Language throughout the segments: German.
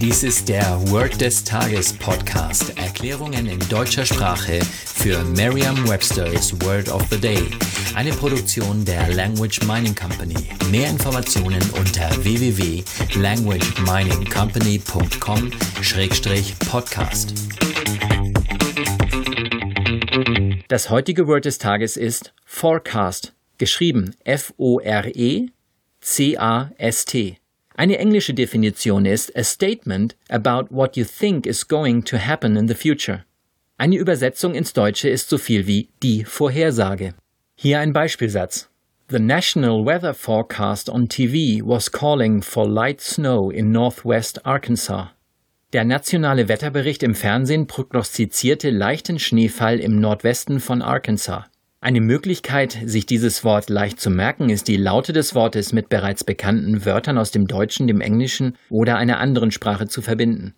Dies ist der Word des Tages Podcast. Erklärungen in deutscher Sprache für Merriam-Webster's Word of the Day. Eine Produktion der Language Mining Company. Mehr Informationen unter www.languageminingcompany.com-podcast. Das heutige Word des Tages ist Forecast, geschrieben F-O-R-E-C-A-S-T. Eine englische Definition ist a statement about what you think is going to happen in the future. Eine Übersetzung ins Deutsche ist so viel wie die Vorhersage. Hier ein Beispielsatz. The National Weather Forecast on TV was calling for light snow in northwest Arkansas. Der nationale Wetterbericht im Fernsehen prognostizierte leichten Schneefall im Nordwesten von Arkansas. Eine Möglichkeit, sich dieses Wort leicht zu merken, ist die Laute des Wortes mit bereits bekannten Wörtern aus dem Deutschen, dem Englischen oder einer anderen Sprache zu verbinden.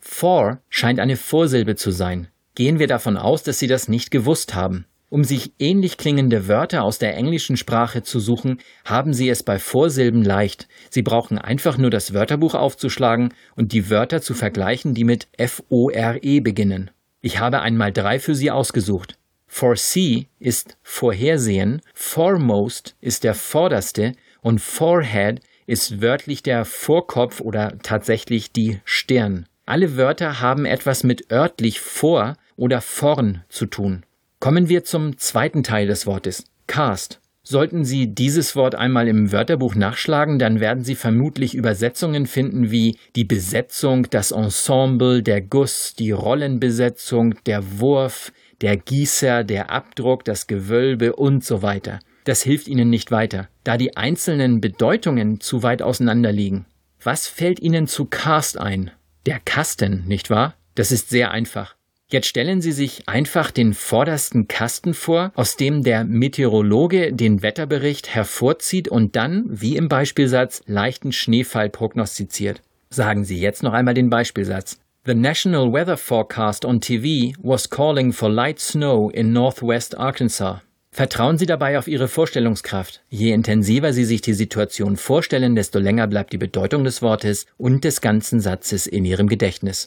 For scheint eine Vorsilbe zu sein. Gehen wir davon aus, dass Sie das nicht gewusst haben. Um sich ähnlich klingende Wörter aus der englischen Sprache zu suchen, haben Sie es bei Vorsilben leicht. Sie brauchen einfach nur das Wörterbuch aufzuschlagen und die Wörter zu vergleichen, die mit F-O-R-E beginnen. Ich habe einmal drei für Sie ausgesucht. Foresee ist vorhersehen, foremost ist der vorderste und forehead ist wörtlich der Vorkopf oder tatsächlich die Stirn. Alle Wörter haben etwas mit örtlich vor oder vorn zu tun. Kommen wir zum zweiten Teil des Wortes, cast. Sollten Sie dieses Wort einmal im Wörterbuch nachschlagen, dann werden Sie vermutlich Übersetzungen finden wie die Besetzung, das Ensemble, der Guss, die Rollenbesetzung, der Wurf, der Gießer, der Abdruck, das Gewölbe und so weiter. Das hilft Ihnen nicht weiter, da die einzelnen Bedeutungen zu weit auseinander liegen. Was fällt Ihnen zu Cast ein? Der Kasten, nicht wahr? Das ist sehr einfach. Jetzt stellen Sie sich einfach den vordersten Kasten vor, aus dem der Meteorologe den Wetterbericht hervorzieht und dann, wie im Beispielsatz, leichten Schneefall prognostiziert. Sagen Sie jetzt noch einmal den Beispielsatz. The National Weather Forecast on TV was calling for light snow in northwest Arkansas. Vertrauen Sie dabei auf Ihre Vorstellungskraft. Je intensiver Sie sich die Situation vorstellen, desto länger bleibt die Bedeutung des Wortes und des ganzen Satzes in Ihrem Gedächtnis.